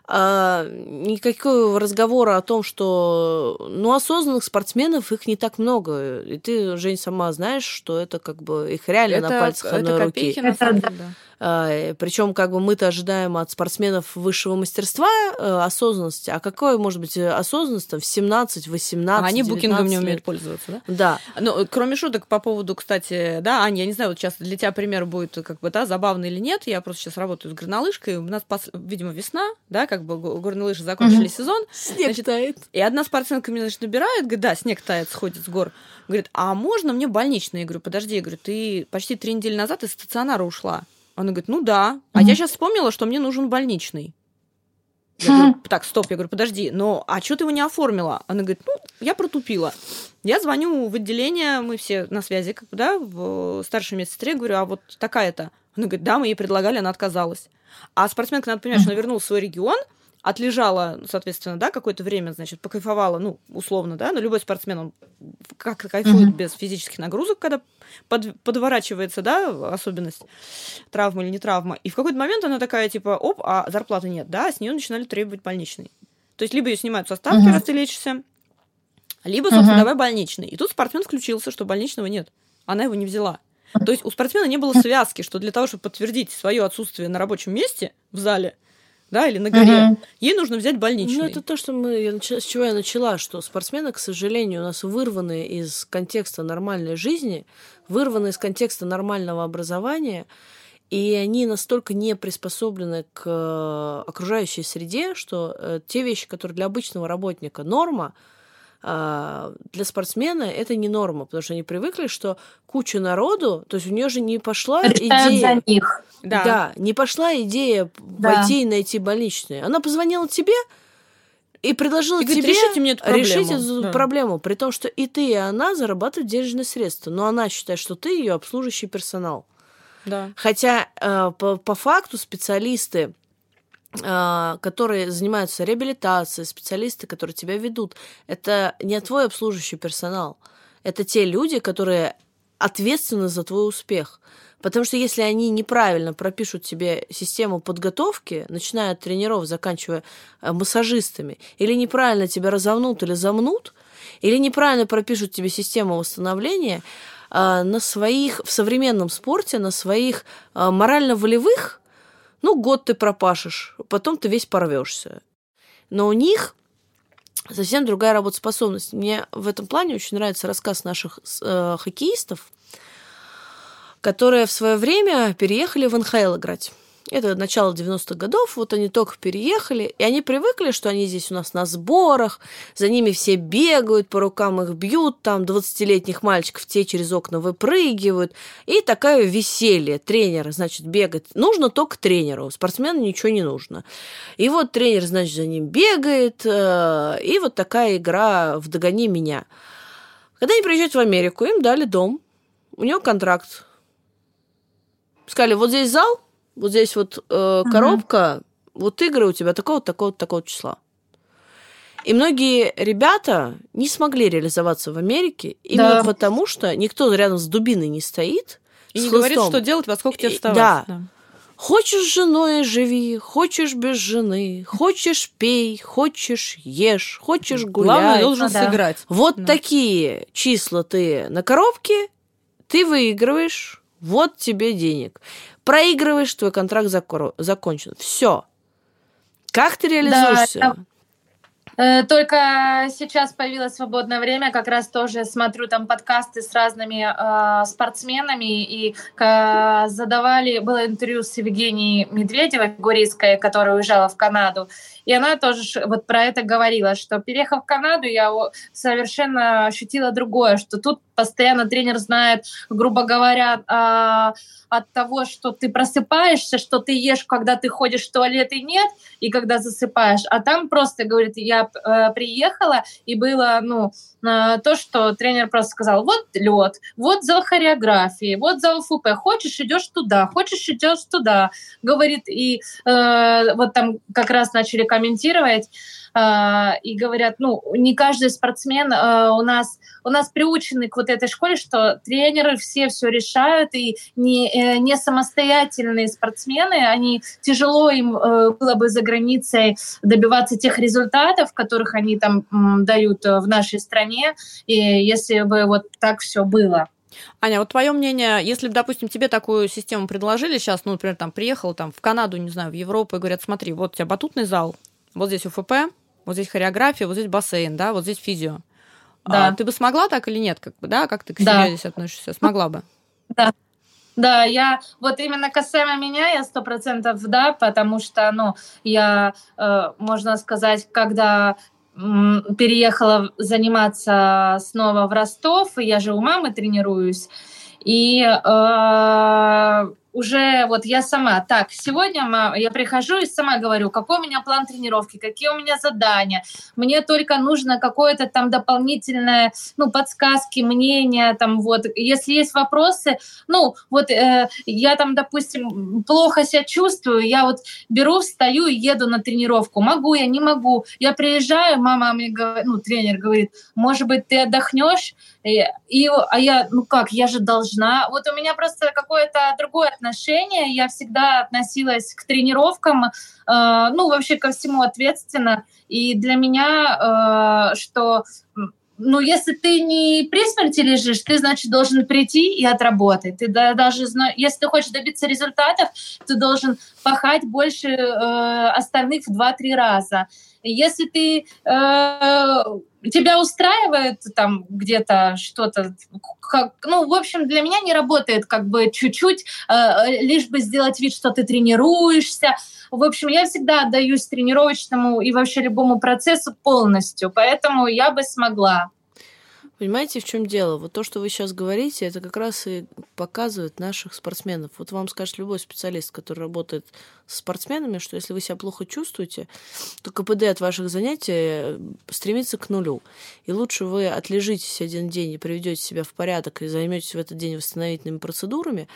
а, никакого разговора о том, что ну, осознанных спортсменов их не так много. И ты, Жень, сама знаешь, что это как бы их реально это, на пальцах одной руки. На самом деле, да. А, Причем как бы мы-то ожидаем от спортсменов высшего мастерства э, осознанности, а какое может быть э, осознанность там, в 17, 18, А они 19 букингом не умеют пользоваться, да? Да. Ну, кроме шуток по поводу, кстати, да, Аня, я не знаю, вот сейчас для тебя пример будет как бы, да, забавный или нет. Я просто сейчас работаю с горнолыжкой. У нас, видимо, весна, да, как бы го- горные лыжи закончили сезон. Снег Значит, тает. И одна спортсменка меня, значит, набирает, говорит, да, снег тает, сходит с гор. Говорит, а можно мне больничный? Я говорю, подожди, я говорю, ты почти три недели назад из стационара ушла. Она говорит, ну да. А я сейчас вспомнила, что мне нужен больничный. Я говорю, так, стоп, я говорю, подожди, но а что ты его не оформила? Она говорит, ну, я протупила. Я звоню в отделение, мы все на связи, как бы, да, в старшей медсестре, говорю, а вот такая-то. Она говорит, да, мы ей предлагали, она отказалась. А спортсменка, надо понимать, что она вернулась в свой регион, отлежала, соответственно, да, какое-то время, значит, покайфовала, ну, условно, да, но любой спортсмен, он как кайфует Мгм. без физических нагрузок, когда под- подворачивается, да, особенность травма или не травма. И в какой-то момент она такая, типа, оп, а зарплаты нет, да, с нее начинали требовать больничный. То есть либо ее снимают со ставки, Мгм. раз ты лечишься, либо, собственно, Мгм. давай больничный. И тут спортсмен включился, что больничного нет. Она его не взяла. То есть у спортсмена не было связки, что для того, чтобы подтвердить свое отсутствие на рабочем месте в зале, да, или на горе, Мгм. ей нужно взять больничный. Ну, это то, что мы, я начала- с чего я начала, что спортсмены, к сожалению, у нас вырваны из контекста нормальной жизни, вырваны из контекста нормального образования, и они настолько не приспособлены к э, окружающей среде, что э, те вещи, которые для обычного работника норма, а, для спортсмена это не норма, потому что они привыкли, что куча народу, то есть у нее же не пошла Решают идея. за них. Да. не пошла идея Да. пойти и найти больничные. Она позвонила тебе и предложила И говорит, тебе решите мне эту проблему. решить эту Да. проблему, при том, что и ты, и она зарабатывают денежные средства, но она считает, что ты ее обслуживающий персонал. Да. Хотя э, по, по факту специалисты, э, которые занимаются реабилитацией, специалисты, которые тебя ведут, это не твой обслуживающий персонал. Это те люди, которые ответственны за твой успех. Потому что если они неправильно пропишут тебе систему подготовки, начиная от тренеров, заканчивая э, массажистами, или неправильно тебя разомнут или замнут, или неправильно пропишут тебе систему восстановления, а, на своих, в современном спорте, на своих а, морально-волевых, ну, год ты пропашешь, потом ты весь порвешься. Но у них совсем другая работоспособность. Мне в этом плане очень нравится рассказ наших э, хоккеистов, которые в свое время переехали в НХЛ играть. Это начало 90-х годов, вот они только переехали, и они привыкли, что они здесь у нас на сборах, за ними все бегают, по рукам их бьют, там 20-летних мальчиков те через окна выпрыгивают, и такое веселье. Тренер, значит, бегать нужно только тренеру, спортсмену ничего не нужно. И вот тренер, значит, за ним бегает, э, и вот такая игра в «Догони меня». Когда они приезжают в Америку, им дали дом, у него контракт. Сказали, вот здесь зал, вот здесь вот э, коробка, вот игры у тебя такого-то, такого-то, такого числа. И многие ребята не смогли реализоваться в Америке именно Да. потому, что никто рядом с дубиной не стоит. И не говорит, хлыстом. что делать, во сколько тебе вставать. да. Хочешь с женой живи, хочешь без жены, хочешь пей, хочешь ешь, хочешь гулять. Главное, должен да. сыграть. Вот Да. такие числа ты на коробке, ты выигрываешь, вот тебе денег. Проигрываешь, твой контракт закончен. Все. Как ты реализуешься? это- Э, Только сейчас появилось свободное время, как раз тоже смотрю там подкасты с разными э, спортсменами и э, задавали, было интервью с Евгенией Медведевой, Гурийской, которая уезжала в Канаду, и она тоже вот про это говорила, что переехав в Канаду, я совершенно ощутила другое, что тут постоянно тренер знает, грубо говоря, а, от того, что ты просыпаешься, что ты ешь, когда ты ходишь в туалет и нет, и когда засыпаешь. А там просто, говорит, я э, приехала, и было, ну, э, то, что тренер просто сказал, вот лед, вот зал хореографии, вот зал ФУП, хочешь, идешь туда, хочешь, идешь туда. Говорит, и э, вот там как раз начали комментировать, и говорят, ну, не каждый спортсмен э, у нас у нас приучены к вот этой школе, что тренеры все все решают, и не, э, не самостоятельные спортсмены, они тяжело им э, было бы за границей добиваться тех результатов, которых они там дают э, в нашей стране, и если бы вот так все было. Аня, вот твое мнение, если допустим, тебе такую систему предложили сейчас, ну, например, там приехал там в Канаду, не знаю, в Европу, и говорят, смотри, вот у тебя батутный зал, вот здесь УФП, вот здесь хореография, вот здесь бассейн, да, вот здесь физио. Да. А, ты бы смогла так или нет, как бы, да? Как ты к да. себе здесь относишься? Смогла бы? Да. Да, я вот именно касаемо меня, я сто процентов да, потому что, ну, я, э, можно сказать, когда переехала заниматься снова в Ростов, и я же у мамы тренируюсь, и э, уже вот я сама, так, сегодня я прихожу и сама говорю, какой у меня план тренировки, какие у меня задания. Мне только нужно какое-то там дополнительное, ну, подсказки, мнения, там вот. Если есть вопросы, ну, вот э, я там, допустим, плохо себя чувствую, я вот беру, встаю и еду на тренировку. Могу я, не могу. Я приезжаю, мама мне говорит, ну, тренер говорит, может быть, ты отдохнешь? И, и, а я, ну как, я же должна. Вот у меня просто какое-то другое отношение. Я всегда относилась к тренировкам, э, ну вообще ко всему ответственно. И для меня, э, что ну, если ты не при смерти лежишь, ты, значит, должен прийти и отработать. Ты даже, если ты хочешь добиться результатов, ты должен пахать больше э, остальных в 2-3 раза. Если ты э, тебя устраивает там где-то что-то, как, ну, в общем, для меня не работает как бы чуть-чуть, э, лишь бы сделать вид, что ты тренируешься. В общем, я всегда отдаюсь тренировочному и вообще любому процессу полностью, поэтому я бы смогла. Понимаете, в чем дело? Вот то, что вы сейчас говорите, это как раз и показывает наших спортсменов. Вот вам скажет любой специалист, который работает с спортсменами, что если вы себя плохо чувствуете, то КПД от ваших занятий э, стремится к нулю. И лучше вы отлежитесь один день и приведете себя в порядок и займетесь в этот день восстановительными процедурами,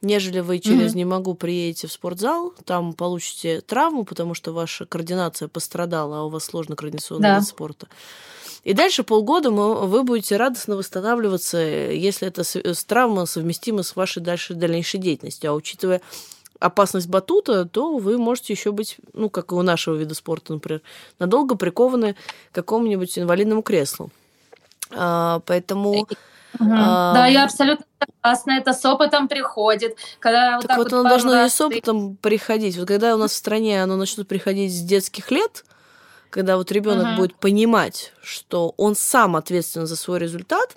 нежели вы через mm-hmm. «не могу» приедете в спортзал, там получите травму, потому что ваша координация пострадала, а у вас сложно координационный да. вид спорта. И дальше полгода мы, вы будете радостно восстанавливаться, если с травма совместима с вашей дальше дальнейшей деятельностью. А учитывая опасность батута, то вы можете еще быть, ну, как и у нашего вида спорта, например, надолго прикованы к какому-нибудь инвалидному креслу. А, поэтому... Угу. А... Да, я абсолютно согласна. Это с опытом приходит. Когда так вот, вот оно должно и с опытом приходить. Вот когда у нас в стране оно начнет приходить с детских лет, когда вот ребенок uh-huh. будет понимать, что он сам ответственен за свой результат.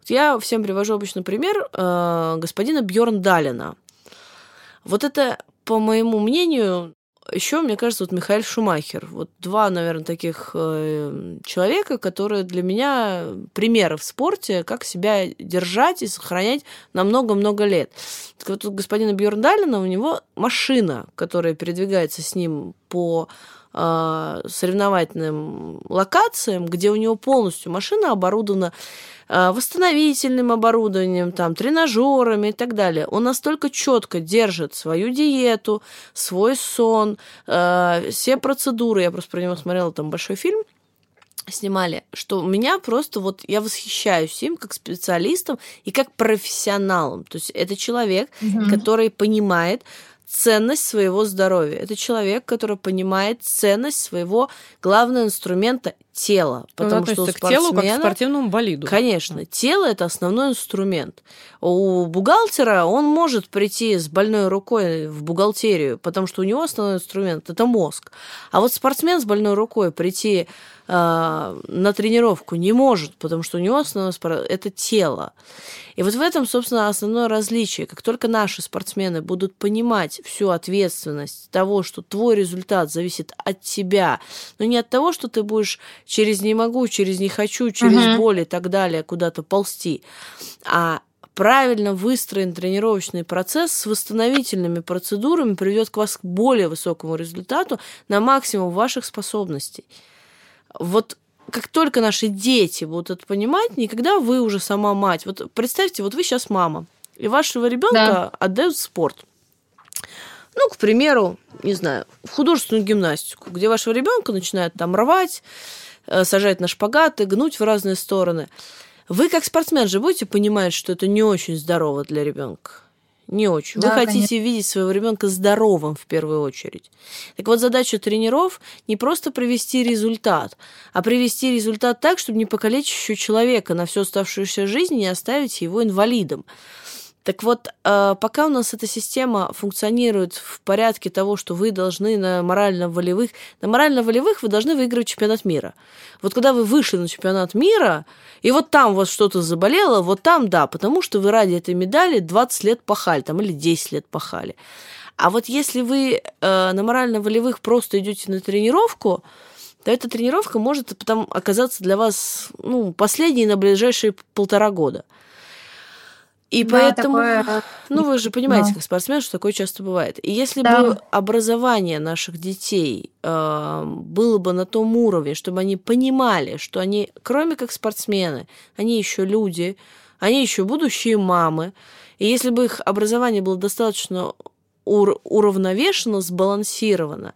Вот я всем привожу обычно пример э, господина Бьорн Далина. Вот это, по моему мнению, еще, мне кажется, вот Михаил Шумахер. Вот два, наверное, таких э, человека, которые для меня примеры в спорте, как себя держать и сохранять на много-много лет. Так вот, у господина Бьорндалина у него машина, которая передвигается с ним по соревновательным локациям, где у него полностью машина оборудована э, восстановительным оборудованием, там, тренажерами и так далее. Он настолько четко держит свою диету, свой сон, э, все процедуры. Я просто про него смотрела там большой фильм снимали, что меня просто вот я восхищаюсь им как специалистом и как профессионалом. То есть это человек, угу. который понимает, ценность своего здоровья. Это человек, который понимает ценность своего главного инструмента тела. Ну, потому что у к телу как к спортивному болиду. Конечно, тело это основной инструмент. У бухгалтера он может прийти с больной рукой в бухгалтерию, потому что у него основной инструмент это мозг. А вот спортсмен с больной рукой прийти э, на тренировку не может, потому что у него основное это тело. И вот в этом, собственно, основное различие. Как только наши спортсмены будут понимать всю ответственность того, что твой результат зависит от тебя, но не от того, что ты будешь через не могу, через не хочу, через uh-huh. боль и так далее куда-то ползти, а правильно выстроен тренировочный процесс с восстановительными процедурами приведет к вас к более высокому результату на максимум ваших способностей. Вот как только наши дети будут это понимать, никогда вы уже сама мать. Вот представьте, вот вы сейчас мама, и вашего ребенка да. отдают в спорт. Ну, к примеру, не знаю, в художественную гимнастику, где вашего ребенка начинают там рвать, сажать на шпагаты, гнуть в разные стороны. Вы как спортсмен же будете понимать, что это не очень здорово для ребенка? Не очень. Да, Вы хотите конечно. видеть своего ребенка здоровым в первую очередь. Так вот, задача тренеров не просто привести результат, а привести результат так, чтобы не покалечить еще человека на всю оставшуюся жизнь и не оставить его инвалидом. Так вот, э, пока у нас эта система функционирует в порядке того, что вы должны на морально-волевых... На морально-волевых вы должны выиграть чемпионат мира. Вот когда вы вышли на чемпионат мира, и вот там у вас что-то заболело, вот там да, потому что вы ради этой медали 20 лет пахали, там, или 10 лет пахали. А вот если вы э, на морально-волевых просто идете на тренировку, то эта тренировка может потом оказаться для вас ну, последней на ближайшие полтора года. И Да, поэтому, такое, ну вы же понимаете, да. как спортсмен, что такое часто бывает. И если Да. бы образование наших детей э, было бы на том уровне, чтобы они понимали, что они, кроме как спортсмены, они еще люди, они еще будущие мамы. И если бы их образование было достаточно ур- уравновешено, сбалансировано,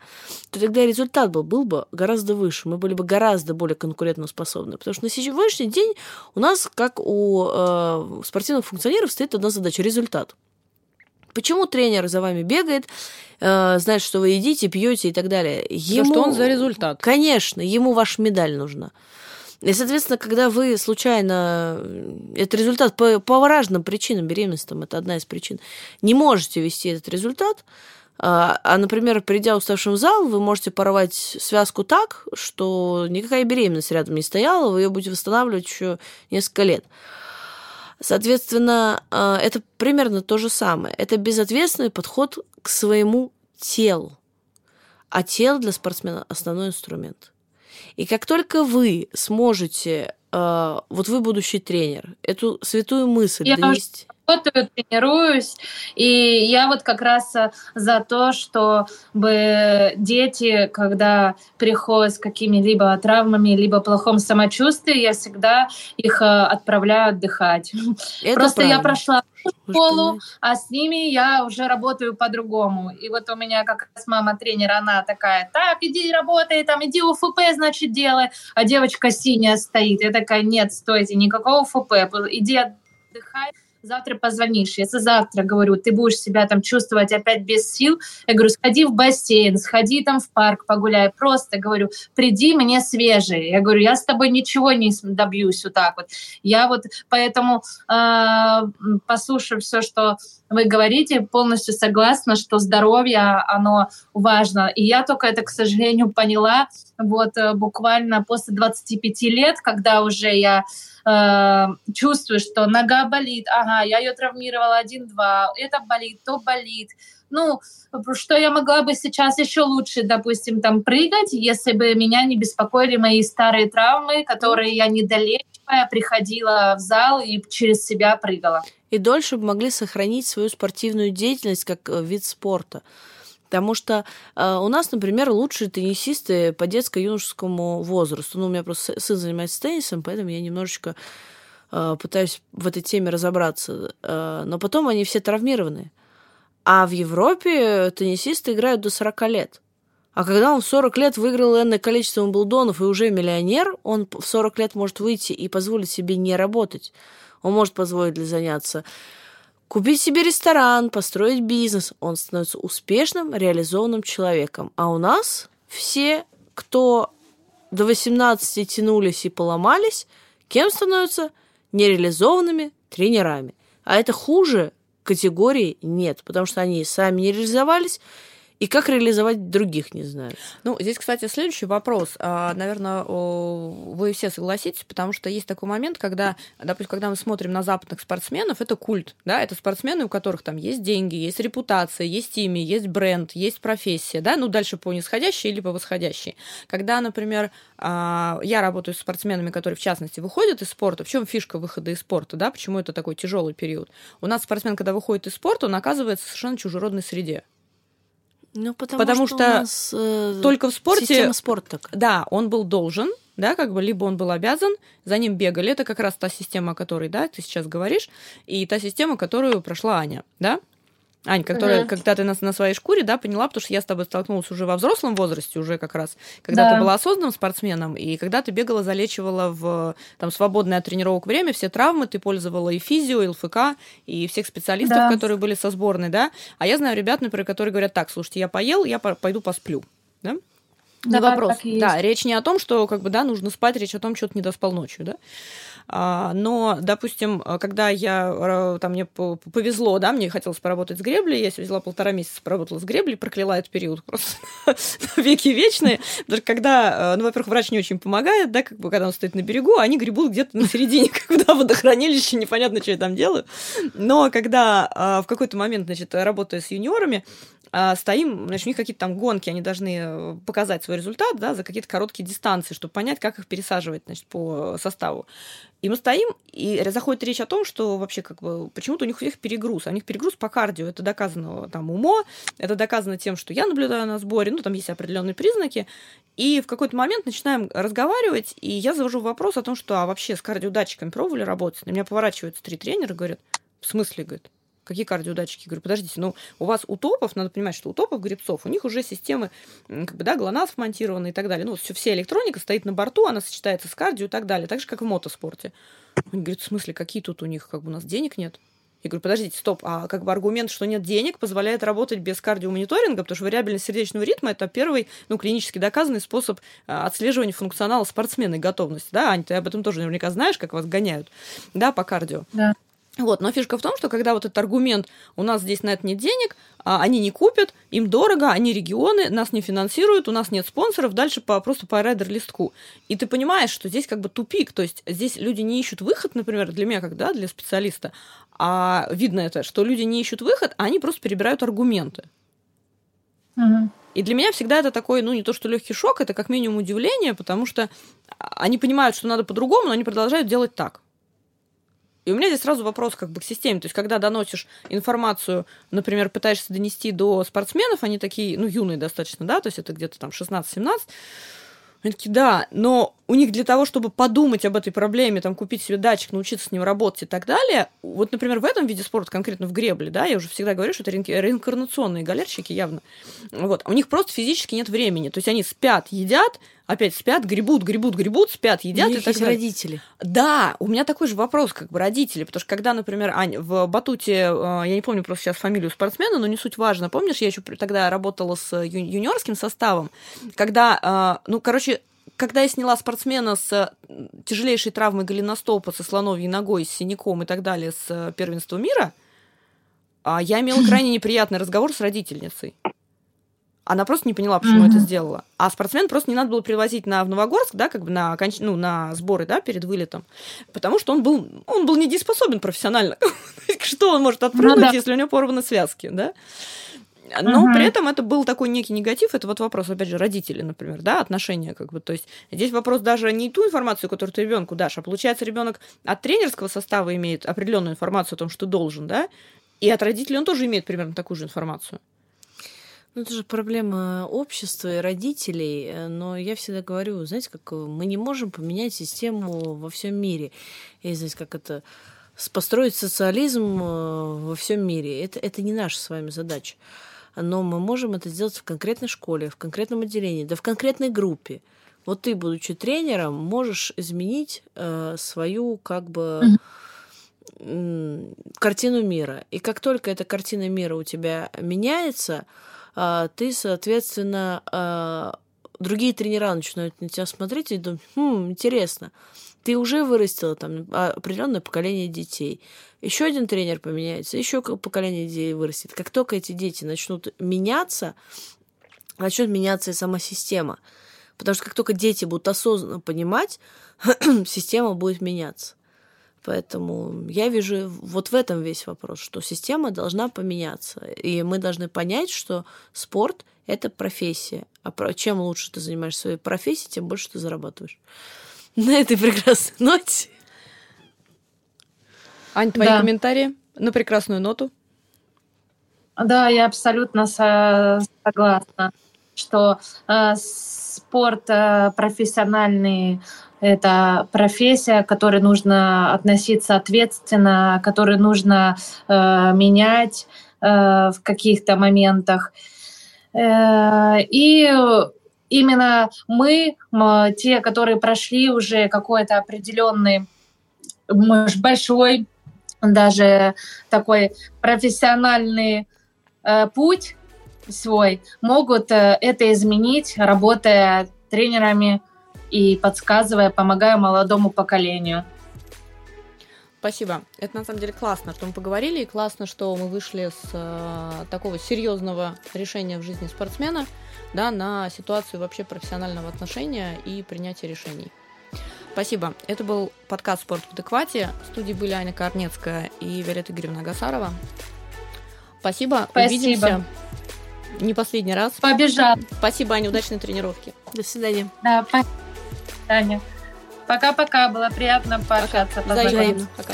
то тогда результат был, был бы гораздо выше. Мы были бы гораздо более конкурентоспособны. Потому что на сегодняшний день у нас, как у э, спортивных функционеров, стоит одна задача – результат. Почему тренер за вами бегает, э, знает, что вы едите, пьете и так далее? Потому что он за результат. Конечно, ему ваша медаль нужна. И, соответственно, когда вы случайно, это результат по, по разным причинам, беременность там, это одна из причин, не можете вести этот результат, а, а, например, придя уставшим в зал, вы можете порвать связку так, что никакая беременность рядом не стояла, вы ее будете восстанавливать еще несколько лет. Соответственно, а, это примерно то же самое. Это безответственный подход к своему телу. А тело для спортсмена основной инструмент. И как только вы сможете, э, вот вы будущий тренер, эту святую мысль Я донести. Работаю, тренируюсь, и я вот как раз э, за то, чтобы дети, когда приходят с какими-либо травмами, либо плохом самочувствии, я всегда их э, отправляю отдыхать. Это Просто я правильно. прошла Вы же школу, а с ними я уже работаю по-другому. И вот у меня как раз мама тренер, она такая, так, иди работай, там, иди УФП, значит, делай. А девочка синяя стоит. Я такая, нет, стойте, никакого УФП, иди отдыхай. Завтра позвонишь. Если завтра, говорю, ты будешь себя там чувствовать опять без сил, я говорю, сходи в бассейн, сходи там в парк погуляй. Просто, говорю, приди мне свежий. Я говорю, я с тобой ничего не добьюсь вот так вот. Я вот поэтому, э, послушав все, что вы говорите, полностью согласна, что здоровье, оно важно. И я только это, к сожалению, поняла вот э, буквально после 25 лет, когда уже я э, чувствую, что нога болит, ага, я ее травмировала один-два, это болит, то болит. Ну, что я могла бы сейчас еще лучше, допустим, там прыгать, если бы меня не беспокоили мои старые травмы, которые я не долечивая приходила в зал и через себя прыгала. И дольше могли сохранить свою спортивную деятельность как э, вид спорта. Потому что э, у нас, например, лучшие теннисисты по детско-юношескому возрасту. Ну, у меня просто сын занимается теннисом, поэтому я немножечко э, пытаюсь в этой теме разобраться. Э, но потом они все травмированы. А в Европе теннисисты играют до 40 лет. А когда он в 40 лет выиграл энное количество Умблдонов и уже миллионер, он в 40 лет может выйти и позволить себе не работать. Он может позволить заняться купить себе ресторан, построить бизнес. Он становится успешным, реализованным человеком. А у нас все, кто до 18 тянулись и поломались, кем становятся? Нереализованными тренерами. А это хуже категории нет, потому что они сами не реализовались, и как реализовать других не знают. Ну, здесь, кстати, следующий вопрос. А, Наверное, вы все согласитесь, потому что есть такой момент, когда, допустим, когда мы смотрим на западных спортсменов, это культ, да, это спортсмены, у которых там есть деньги, есть репутация, есть имя, есть бренд, есть профессия, да, ну, дальше по нисходящей или по восходящей. Когда, например, а, я работаю с спортсменами, которые, в частности, выходят из спорта, в чем фишка выхода из спорта, да, почему это такой тяжелый период? У нас спортсмен, когда выходит из спорта, он оказывается в совершенно чужеродной среде. Ну, потому, Потому что, что у нас, э, Только в спорте система спорта да, он был должен, да, как бы, либо он был обязан, за ним бегали. Это как раз та система, о которой, да, ты сейчас говоришь, и та система, которую прошла Аня, да. Ань, которая, угу. когда ты на, на своей шкуре, да, поняла, потому что я с тобой столкнулась уже во взрослом возрасте, уже как раз, когда да. ты была осознанным спортсменом, и когда ты бегала, залечивала в там свободное от тренировок время все травмы, ты пользовала и физио, и ЛФК, и всех специалистов, да. которые были со сборной, да. А я знаю ребят, например, которые говорят, так, слушайте, я поел, я пойду посплю, да. Не да, вопрос. Да, речь не о том, что как бы да, нужно спать, речь о том, что ты не доспал ночью, да. А, но, допустим, когда я, там, мне повезло, да, мне хотелось поработать с греблей, я взяла полтора месяца, поработала с греблей, прокляла этот период просто веки вечные, что когда, э, ну, во-первых, врач не очень помогает, да, как бы, когда он стоит на берегу, они гребут где-то на середине, когда водохранилище, непонятно, что я там делаю, но когда в какой-то момент, значит, работая с юниорами, стоим, значит, у них какие-то там гонки, они должны показать свой результат, да, за какие-то короткие дистанции, чтобы понять, как их пересаживать, значит, по составу. И мы стоим, и заходит речь о том, что вообще как бы почему-то у них у всех перегруз. А у них перегруз по кардио. Это доказано там умо, это доказано тем, что я наблюдаю на сборе, ну там есть определенные признаки. И в какой-то момент начинаем разговаривать, и я завожу вопрос о том, что а вообще с кардиодатчиками пробовали работать? На меня поворачиваются три тренера и говорят, в смысле, говорит, Какие кардиодатчики? Говорю, подождите, ну, у вас у топов, надо понимать, что у топов гребцов, у них уже системы, как бы, да, ГЛОНАСС вмонтированы и так далее. Ну, все, вся электроника стоит на борту, она сочетается с кардио и так далее, так же, как в мотоспорте. Он говорит, в смысле, какие тут у них, как бы, у нас денег нет? Я говорю, подождите, стоп, а как бы аргумент, что нет денег, позволяет работать без кардиомониторинга, потому что вариабельность сердечного ритма – это первый, ну, клинически доказанный способ а, отслеживания функционала спортсмена и готовности. Да, Ань, ты об этом тоже наверняка знаешь, как вас гоняют, да, по кардио. Да. Вот, но фишка в том, что когда вот этот аргумент, у нас здесь на это нет денег, а они не купят, им дорого, они регионы, нас не финансируют, у нас нет спонсоров, дальше по, просто по райдер-листку. И ты понимаешь, что здесь как бы тупик, то есть здесь люди не ищут выход, например, для меня, как да, для специалиста, а видно это, что люди не ищут выход, а они просто перебирают аргументы. Угу. И для меня всегда это такой, ну, не то что легкий шок, это как минимум удивление, потому что они понимают, что надо по-другому, но они продолжают делать так. И у меня здесь сразу вопрос как бы к системе. То есть, когда доносишь информацию, например, пытаешься донести до спортсменов, они такие, ну, юные достаточно, да, то есть это где-то там 16-17, они такие, да, но у них для того, чтобы подумать об этой проблеме, там, купить себе датчик, научиться с ним работать и так далее, вот, например, в этом виде спорта, конкретно в гребле, да, я уже всегда говорю, что это реинкарнационные галерщики явно, вот, у них просто физически нет времени, то есть они спят, едят, опять спят, гребут, гребут, гребут, спят, едят. У них и так есть далее. родители. Да, у меня такой же вопрос, как бы родители, потому что когда, например, Ань, в батуте, э, я не помню просто сейчас фамилию спортсмена, но не суть важно, помнишь, я еще тогда работала с юниорским составом, когда, э, ну, короче, когда я сняла спортсмена с тяжелейшей травмой голеностопа, со слоновьей ногой, с синяком и так далее с э, первенства мира, а, я имела крайне неприятный разговор с родительницей. Она просто не поняла, почему mm-hmm. это сделала. А спортсмен просто не надо было привозить на в Новогорск, да, как бы на, ну, на сборы, да, перед вылетом, потому что он был, он был недееспособен профессионально. Что он может отпрыгнуть, ну, да. если у него порваны связки, да? Но угу. при этом это был такой некий негатив. Это вот вопрос, опять же, родителей, например, да, отношения, как бы. То есть здесь вопрос даже не ту информацию, которую ты ребенку дашь, а получается, ребенок от тренерского состава имеет определенную информацию о том, что должен, да, и от родителей он тоже имеет примерно такую же информацию. Ну, это же проблема общества и родителей. Э, но я всегда говорю, знаете, как э, мы не можем поменять систему во всем мире. И знаете, как это построить социализм э, во всем мире. Это, это не наша с вами задача но мы можем это сделать в конкретной школе, в конкретном отделении, да в конкретной группе. Вот ты, будучи тренером, можешь изменить э, свою как бы э, картину мира. И как только эта картина мира у тебя меняется, ты, соответственно, э, другие тренера начинают на тебя смотреть и думать, хм, интересно, ты уже вырастила там определенное поколение детей. Еще один тренер поменяется, еще поколение детей вырастет. Как только эти дети начнут меняться, начнет меняться и сама система. Потому что как только дети будут осознанно понимать, система будет меняться. Поэтому я вижу вот в этом весь вопрос, что система должна поменяться. И мы должны понять, что спорт — это профессия. А чем лучше ты занимаешься своей профессией, тем больше ты зарабатываешь. На этой прекрасной ноте. Ань, твои да. комментарии на прекрасную ноту? Да, я абсолютно согласна, что э, спорт э, профессиональный это профессия, к которой нужно относиться ответственно, которую нужно э, менять. Э, в каких-то моментах. И именно мы, те, которые прошли уже какой-то определенный, может, большой, даже такой профессиональный э, путь свой, могут э, это изменить, работая тренерами и подсказывая, помогая молодому поколению. Спасибо. Это на самом деле классно, что мы поговорили, и классно, что мы вышли с э, такого серьезного решения в жизни спортсмена да, на ситуацию вообще профессионального отношения и принятия решений. Спасибо. Это был подкаст «Спорт в адеквате». В студии были Аня Корнецкая и Виолетта Игоревна Гасарова. Спасибо. Спасибо. Увидимся. Не последний раз. Побежал. Спасибо, Аня. Удачной тренировки. До свидания. Да, спасибо. Пока-пока. Было приятно пообщаться. Пока. Взаимно. Пока.